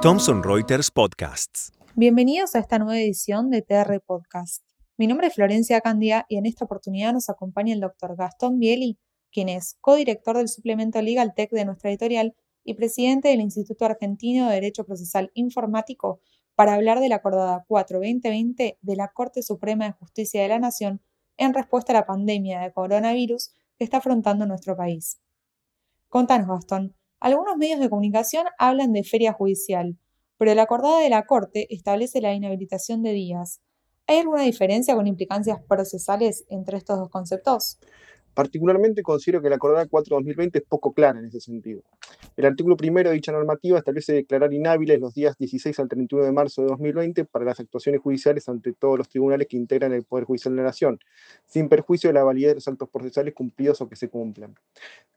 Thomson Reuters Podcasts. Bienvenidos a esta nueva edición de TR Podcast. Mi nombre es Florencia Candia y en esta oportunidad nos acompaña el doctor Gastón Bieli, quien es codirector del suplemento Legal Tech de nuestra editorial y presidente del Instituto Argentino de Derecho Procesal Informático, para hablar de la acordada 4-2020 de la Corte Suprema de Justicia de la Nación en respuesta a la pandemia de coronavirus que está afrontando nuestro país. Contanos, Gastón. Algunos medios de comunicación hablan de feria judicial, pero la acordada de la Corte establece la inhabilitación de días. ¿Hay alguna diferencia con implicancias procesales entre estos dos conceptos? Particularmente considero que la acordada 4-2020 es poco clara en ese sentido. El artículo primero de dicha normativa establece declarar inhábiles los días 16 al 31 de marzo de 2020 para las actuaciones judiciales ante todos los tribunales que integran el Poder Judicial de la Nación, sin perjuicio de la validez de los actos procesales cumplidos o que se cumplan.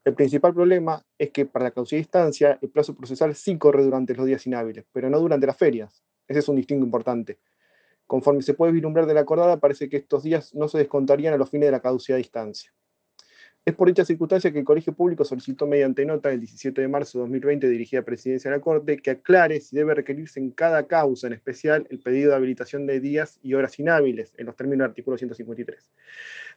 El principal problema es que para la causa de instancia el plazo procesal sí corre durante los días inhábiles, pero no durante las ferias. Ese es un distingo importante. Conforme se puede vislumbrar de la acordada, parece que estos días no se descontarían a los fines de la caducidad de instancia. Es por dicha circunstancia que el Colegio Público solicitó mediante nota el 17 de marzo de 2020 dirigida a Presidencia de la Corte que aclare si debe requerirse en cada causa en especial el pedido de habilitación de días y horas inhábiles en los términos del artículo 153,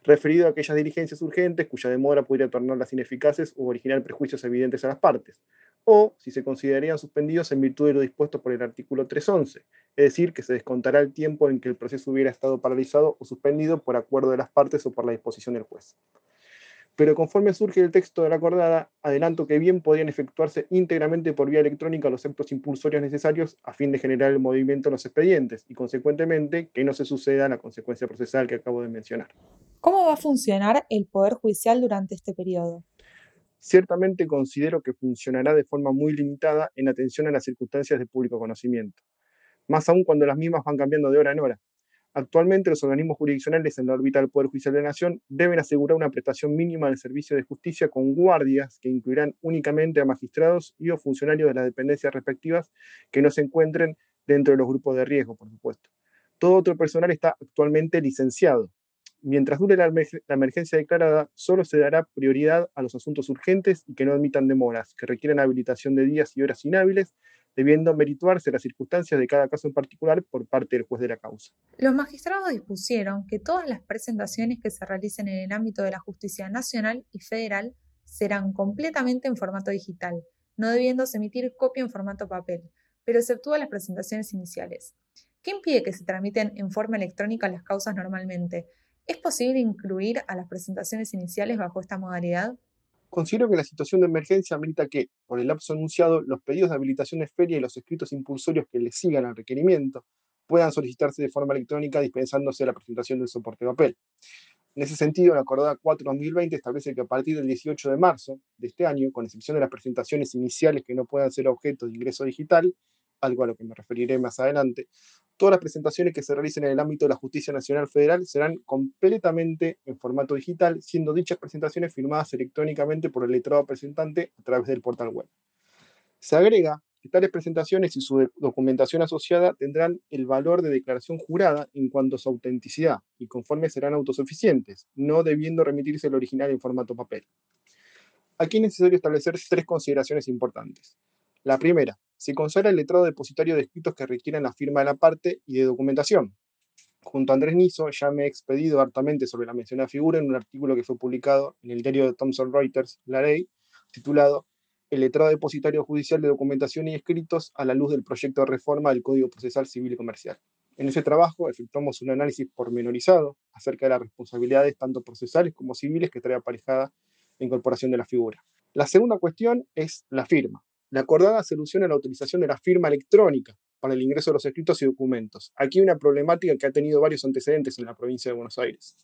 referido a aquellas diligencias urgentes cuya demora pudiera tornarlas ineficaces u originar prejuicios evidentes a las partes, o si se considerarían suspendidos en virtud de lo dispuesto por el artículo 311, es decir, que se descontará el tiempo en que el proceso hubiera estado paralizado o suspendido por acuerdo de las partes o por la disposición del juez pero conforme surge el texto de la acordada, adelanto que bien podrían efectuarse íntegramente por vía electrónica los actos impulsorios necesarios a fin de generar el movimiento de los expedientes y, consecuentemente, que no se suceda la consecuencia procesal que acabo de mencionar. ¿Cómo va a funcionar el Poder Judicial durante este periodo? Ciertamente considero que funcionará de forma muy limitada en atención a las circunstancias de público conocimiento, más aún cuando las mismas van cambiando de hora en hora Actualmente los organismos jurisdiccionales en la órbita del Poder Judicial de la Nación deben asegurar una prestación mínima del servicio de justicia con guardias que incluirán únicamente a magistrados y o funcionarios de las dependencias respectivas que no se encuentren dentro de los grupos de riesgo, por supuesto. Todo otro personal está actualmente licenciado. Mientras dure la, emergencia declarada, solo se dará prioridad a los asuntos urgentes y que no admitan demoras, que requieran habilitación de días y horas inhábiles debiendo merituarse las circunstancias de cada caso en particular por parte del juez de la causa. Los magistrados dispusieron que todas las presentaciones que se realicen en el ámbito de la justicia nacional y federal serán completamente en formato digital, no debiéndose emitir copia en formato papel, pero exceptúa las presentaciones iniciales. ¿Qué impide que se tramiten en forma electrónica las causas normalmente? ¿Es posible incluir a las presentaciones iniciales bajo esta modalidad? Considero que la situación de emergencia amerita que, por el lapso anunciado, los pedidos de habilitación de feria y los escritos impulsorios que le sigan al requerimiento puedan solicitarse de forma electrónica dispensándose la presentación del soporte de papel. En ese sentido, la acordada 4-2020 establece que a partir del 18 de marzo de este año, con excepción de las presentaciones iniciales que no puedan ser objeto de ingreso digital, algo a lo que me referiré más adelante, todas las presentaciones que se realicen en el ámbito de la Justicia Nacional Federal serán completamente en formato digital, siendo dichas presentaciones firmadas electrónicamente por el letrado presentante a través del portal web. Se agrega que tales presentaciones y su documentación asociada tendrán el valor de declaración jurada en cuanto a su autenticidad y conforme serán autosuficientes, no debiendo remitirse el original en formato papel. Aquí es necesario establecer tres consideraciones importantes. La primera, se consagra el letrado depositario de escritos que requieren la firma de la parte y de documentación. Junto a Andrés Niso ya me he expedido hartamente sobre la mencionada figura en un artículo que fue publicado en el diario de Thomson Reuters, La Ley, titulado El letrado depositario judicial de documentación y escritos a la luz del proyecto de reforma del Código Procesal Civil y Comercial. En ese trabajo efectuamos un análisis pormenorizado acerca de las responsabilidades tanto procesales como civiles que trae aparejada la incorporación de la figura. La segunda cuestión es la firma. La acordada soluciona la utilización de la firma electrónica para el ingreso de los escritos y documentos. Aquí una problemática que ha tenido varios antecedentes en la provincia de Buenos Aires.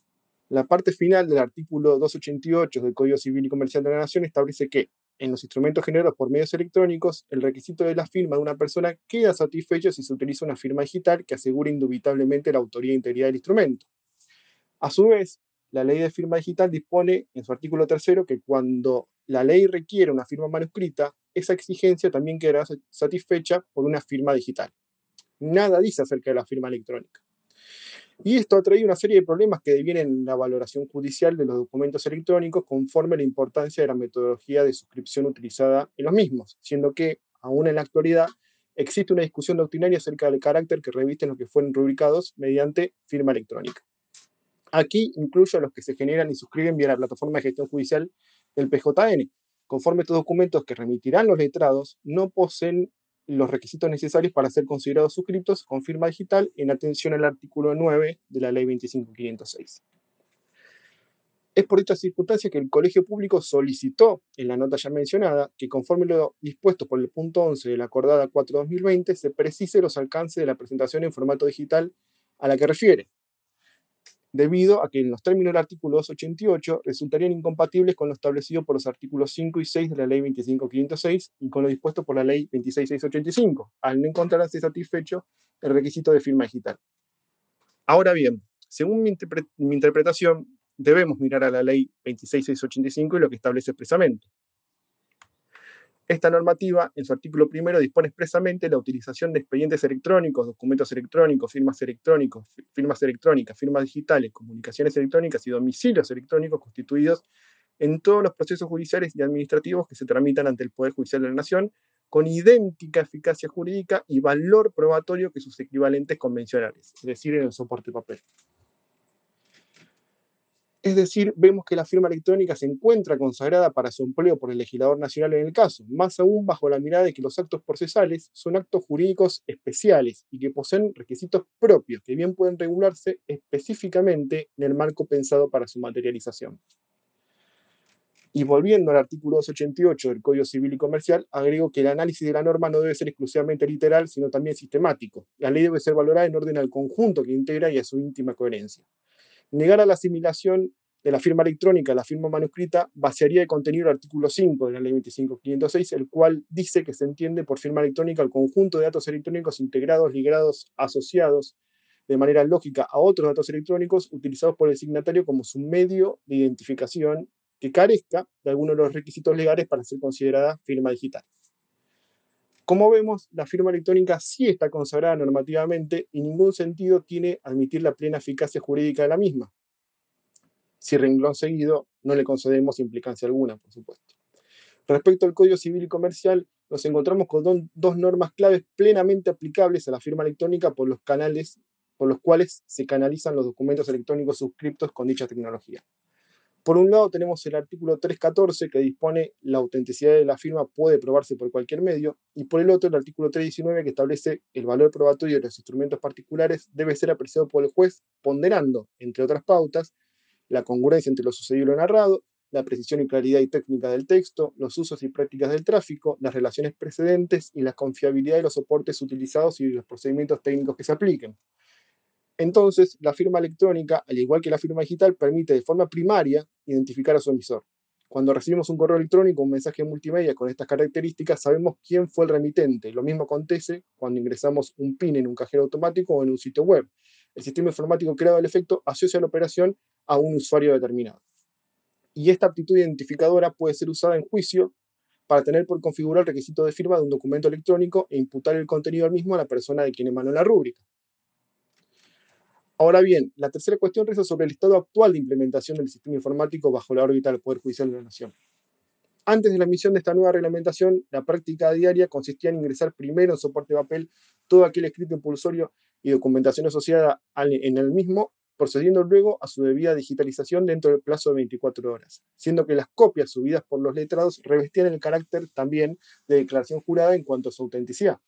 La parte final del artículo 288 del Código Civil y Comercial de la Nación establece que, en los instrumentos generados por medios electrónicos, el requisito de la firma de una persona queda satisfecho si se utiliza una firma digital que asegure indubitablemente la autoría e integridad del instrumento. A su vez, la ley de firma digital dispone en su artículo tercero que cuando la ley requiere una firma manuscrita, esa exigencia también quedará satisfecha por una firma digital. Nada dice acerca de la firma electrónica. Y esto ha traído una serie de problemas que devienen en la valoración judicial de los documentos electrónicos conforme a la importancia de la metodología de suscripción utilizada en los mismos, siendo que, aún en la actualidad, existe una discusión doctrinaria acerca del carácter que revisten los que fueron rubricados mediante firma electrónica. Aquí incluyo a los que se generan y suscriben vía la plataforma de gestión judicial del PJN. Conforme estos documentos que remitirán los letrados no poseen los requisitos necesarios para ser considerados suscriptos con firma digital en atención al artículo 9 de la Ley 25506. Es por esta circunstancia que el Colegio Público solicitó en la nota ya mencionada que conforme lo dispuesto por el punto 11 de la acordada 4-2020 se precise los alcances de la presentación en formato digital a la que refiere, debido a que en los términos del artículo 288 resultarían incompatibles con lo establecido por los artículos 5 y 6 de la Ley 25506 y con lo dispuesto por la Ley 26685, al no encontrarse satisfecho el requisito de firma digital. Ahora bien, según mi, mi interpretación, debemos mirar a la Ley 26685 y lo que establece expresamente. Esta normativa, en su artículo primero, dispone expresamente la utilización de expedientes electrónicos, documentos electrónicos, firmas electrónicos, firmas electrónicas, firmas digitales, comunicaciones electrónicas y domicilios electrónicos constituidos en todos los procesos judiciales y administrativos que se tramitan ante el Poder Judicial de la Nación, con idéntica eficacia jurídica y valor probatorio que sus equivalentes convencionales, es decir, en el soporte papel. Es decir, vemos que la firma electrónica se encuentra consagrada para su empleo por el legislador nacional en el caso, más aún bajo la mirada de que los actos procesales son actos jurídicos especiales y que poseen requisitos propios que bien pueden regularse específicamente en el marco pensado para su materialización. Y volviendo al artículo 288 del Código Civil y Comercial, agrego que el análisis de la norma no debe ser exclusivamente literal, sino también sistemático. La ley debe ser valorada en orden al conjunto que integra y a su íntima coherencia. Negar a la asimilación de la firma electrónica a la firma manuscrita vaciaría de contenido el artículo 5 de la ley 25506, el cual dice que se entiende por firma electrónica el conjunto de datos electrónicos integrados, ligados, asociados de manera lógica a otros datos electrónicos utilizados por el signatario como su medio de identificación que carezca de alguno de los requisitos legales para ser considerada firma digital. Como vemos, la firma electrónica sí está consagrada normativamente y ningún sentido tiene admitir la plena eficacia jurídica de la misma. Si renglón seguido, no le concedemos implicancia alguna, por supuesto. Respecto al Código Civil y Comercial, nos encontramos con dos normas claves plenamente aplicables a la firma electrónica por los canales por los cuales se canalizan los documentos electrónicos suscriptos con dicha tecnología. Por un lado tenemos el artículo 314 que dispone la autenticidad de la firma puede probarse por cualquier medio y por el otro el artículo 319 que establece el valor probatorio de los instrumentos particulares debe ser apreciado por el juez ponderando, entre otras pautas, la congruencia entre lo sucedido y lo narrado, la precisión y claridad y técnica del texto, los usos y prácticas del tráfico, las relaciones precedentes y la confiabilidad de los soportes utilizados y los procedimientos técnicos que se apliquen. Entonces, la firma electrónica, al igual que la firma digital, permite de forma primaria identificar a su emisor. Cuando recibimos un correo electrónico, un mensaje multimedia con estas características, sabemos quién fue el remitente. Lo mismo acontece cuando ingresamos un PIN en un cajero automático o en un sitio web. El sistema informático creado al efecto asocia la operación a un usuario determinado. Y esta aptitud identificadora puede ser usada en juicio para tener por configurar el requisito de firma de un documento electrónico e imputar el contenido del mismo a la persona de quien emanó la rúbrica. Ahora bien, la tercera cuestión reza sobre el estado actual de implementación del sistema informático bajo la órbita del Poder Judicial de la Nación. Antes de la emisión de esta nueva reglamentación, la práctica diaria consistía en ingresar primero en soporte papel todo aquel escrito impulsorio y documentación asociada en el mismo, procediendo luego a su debida digitalización dentro del plazo de 24 horas, siendo que las copias subidas por los letrados revestían el carácter también de declaración jurada en cuanto a su autenticidad.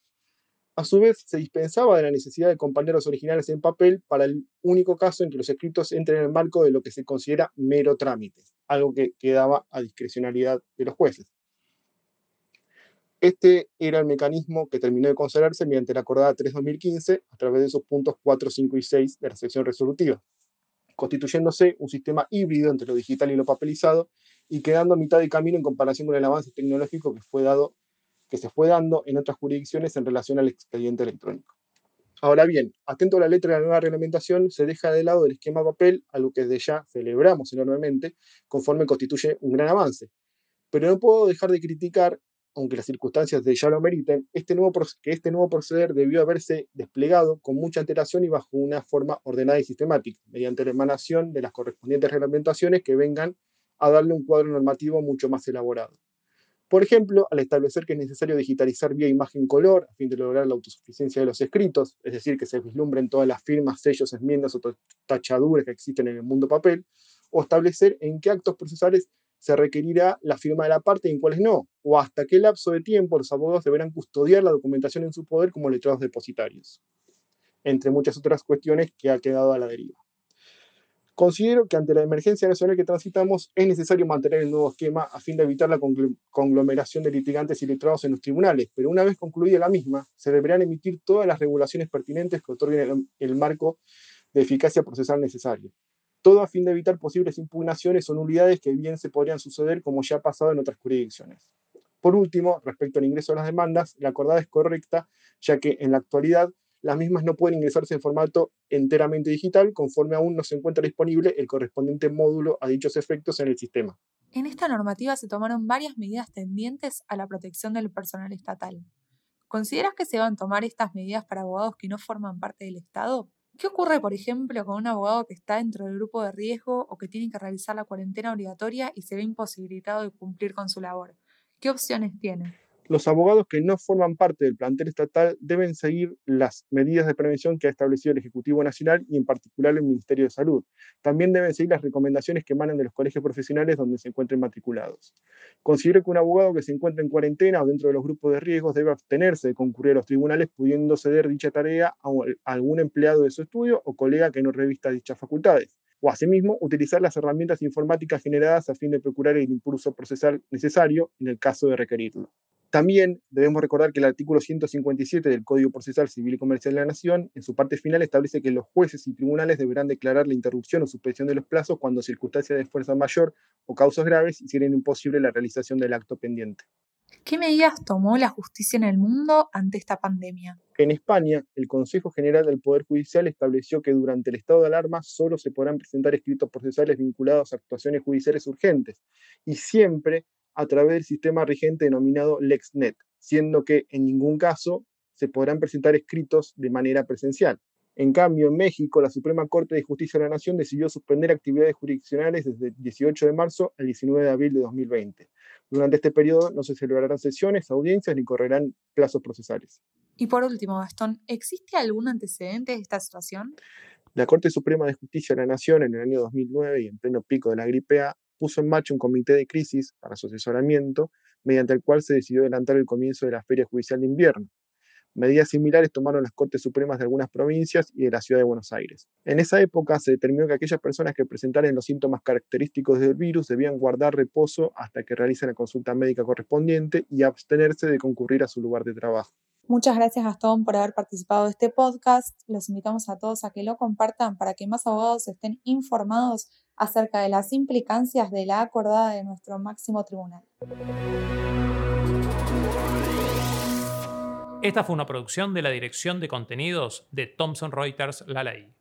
A su vez, se dispensaba de la necesidad de compañeros originales en papel para el único caso en que los escritos entren en el marco de lo que se considera mero trámite, algo que quedaba a discrecionalidad de los jueces. Este era el mecanismo que terminó de consagrarse mediante la acordada 3-2015 a través de sus puntos 4, 5 y 6 de la sección resolutiva, constituyéndose un sistema híbrido entre lo digital y lo papelizado y quedando a mitad de camino en comparación con el avance tecnológico que fue dado que se fue dando en otras jurisdicciones en relación al expediente electrónico. Ahora bien, atento a la letra de la nueva reglamentación, se deja de lado el esquema papel, algo que desde ya celebramos enormemente, conforme constituye un gran avance. Pero no puedo dejar de criticar aunque las circunstancias de ya lo meriten, este nuevo, que este nuevo proceder debió haberse desplegado con mucha antelación y bajo una forma ordenada y sistemática, mediante la emanación de las correspondientes reglamentaciones que vengan a darle un cuadro normativo mucho más elaborado. Por ejemplo, al establecer que es necesario digitalizar vía imagen color a fin de lograr la autosuficiencia de los escritos, es decir, que se vislumbren todas las firmas, sellos, enmiendas o tachaduras que existen en el mundo papel, o establecer en qué actos procesales se requerirá la firma de la parte y en cuáles no, o hasta qué lapso de tiempo los abogados deberán custodiar la documentación en su poder como letrados depositarios, entre muchas otras cuestiones que ha quedado a la deriva. Considero que ante la emergencia nacional que transitamos es necesario mantener el nuevo esquema a fin de evitar la conglomeración de litigantes y letrados en los tribunales, pero una vez concluida la misma, se deberán emitir todas las regulaciones pertinentes que otorguen el, marco de eficacia procesal necesario. Todo a fin de evitar posibles impugnaciones o nulidades que bien se podrían suceder como ya ha pasado en otras jurisdicciones. Por último, respecto al ingreso a las demandas, la acordada es correcta, ya que en la actualidad las mismas no pueden ingresarse en formato enteramente digital conforme aún no se encuentra disponible el correspondiente módulo a dichos efectos en el sistema. En esta normativa se tomaron varias medidas tendientes a la protección del personal estatal. ¿Consideras que se van a tomar estas medidas para abogados que no forman parte del Estado? ¿Qué ocurre, por ejemplo, con un abogado que está dentro del grupo de riesgo o que tiene que realizar la cuarentena obligatoria y se ve imposibilitado de cumplir con su labor? ¿Qué opciones tiene? Los abogados que no forman parte del plantel estatal deben seguir las medidas de prevención que ha establecido el Ejecutivo Nacional y en particular el Ministerio de Salud. También deben seguir las recomendaciones que emanan de los colegios profesionales donde se encuentren matriculados. Considero que un abogado que se encuentre en cuarentena o dentro de los grupos de riesgos debe abstenerse de concurrir a los tribunales pudiendo ceder dicha tarea a algún empleado de su estudio o colega que no revista dichas facultades o asimismo utilizar las herramientas informáticas generadas a fin de procurar el impulso procesal necesario en el caso de requerirlo. También debemos recordar que el artículo 157 del Código Procesal Civil y Comercial de la Nación, en su parte final, establece que los jueces y tribunales deberán declarar la interrupción o suspensión de los plazos cuando circunstancias de fuerza mayor o causas graves hicieran imposible la realización del acto pendiente. ¿Qué medidas tomó la justicia en el mundo ante esta pandemia? En España, el Consejo General del Poder Judicial estableció que durante el estado de alarma solo se podrán presentar escritos procesales vinculados a actuaciones judiciales urgentes y siempre a través del sistema rigente denominado LexNet, siendo que en ningún caso se podrán presentar escritos de manera presencial. En cambio, en México, la Suprema Corte de Justicia de la Nación decidió suspender actividades jurisdiccionales desde el 18 de marzo al 19 de abril de 2020. Durante este periodo no se celebrarán sesiones, audiencias ni correrán plazos procesales. Y por último, Gastón, ¿existe algún antecedente de esta situación? La Corte Suprema de Justicia de la Nación en el año 2009 y en pleno pico de la gripe A puso en marcha un comité de crisis para su asesoramiento, mediante el cual se decidió adelantar el comienzo de la Feria Judicial de Invierno. Medidas similares tomaron las Cortes Supremas de algunas provincias y de la Ciudad de Buenos Aires. En esa época se determinó que aquellas personas que presentaran los síntomas característicos del virus debían guardar reposo hasta que realicen la consulta médica correspondiente y abstenerse de concurrir a su lugar de trabajo. Muchas gracias Gastón por haber participado de este podcast. Los invitamos a todos a que lo compartan para que más abogados estén informados acerca de las implicancias de la acordada de nuestro máximo tribunal. Esta fue una producción de la Dirección de Contenidos de Thomson Reuters La Ley.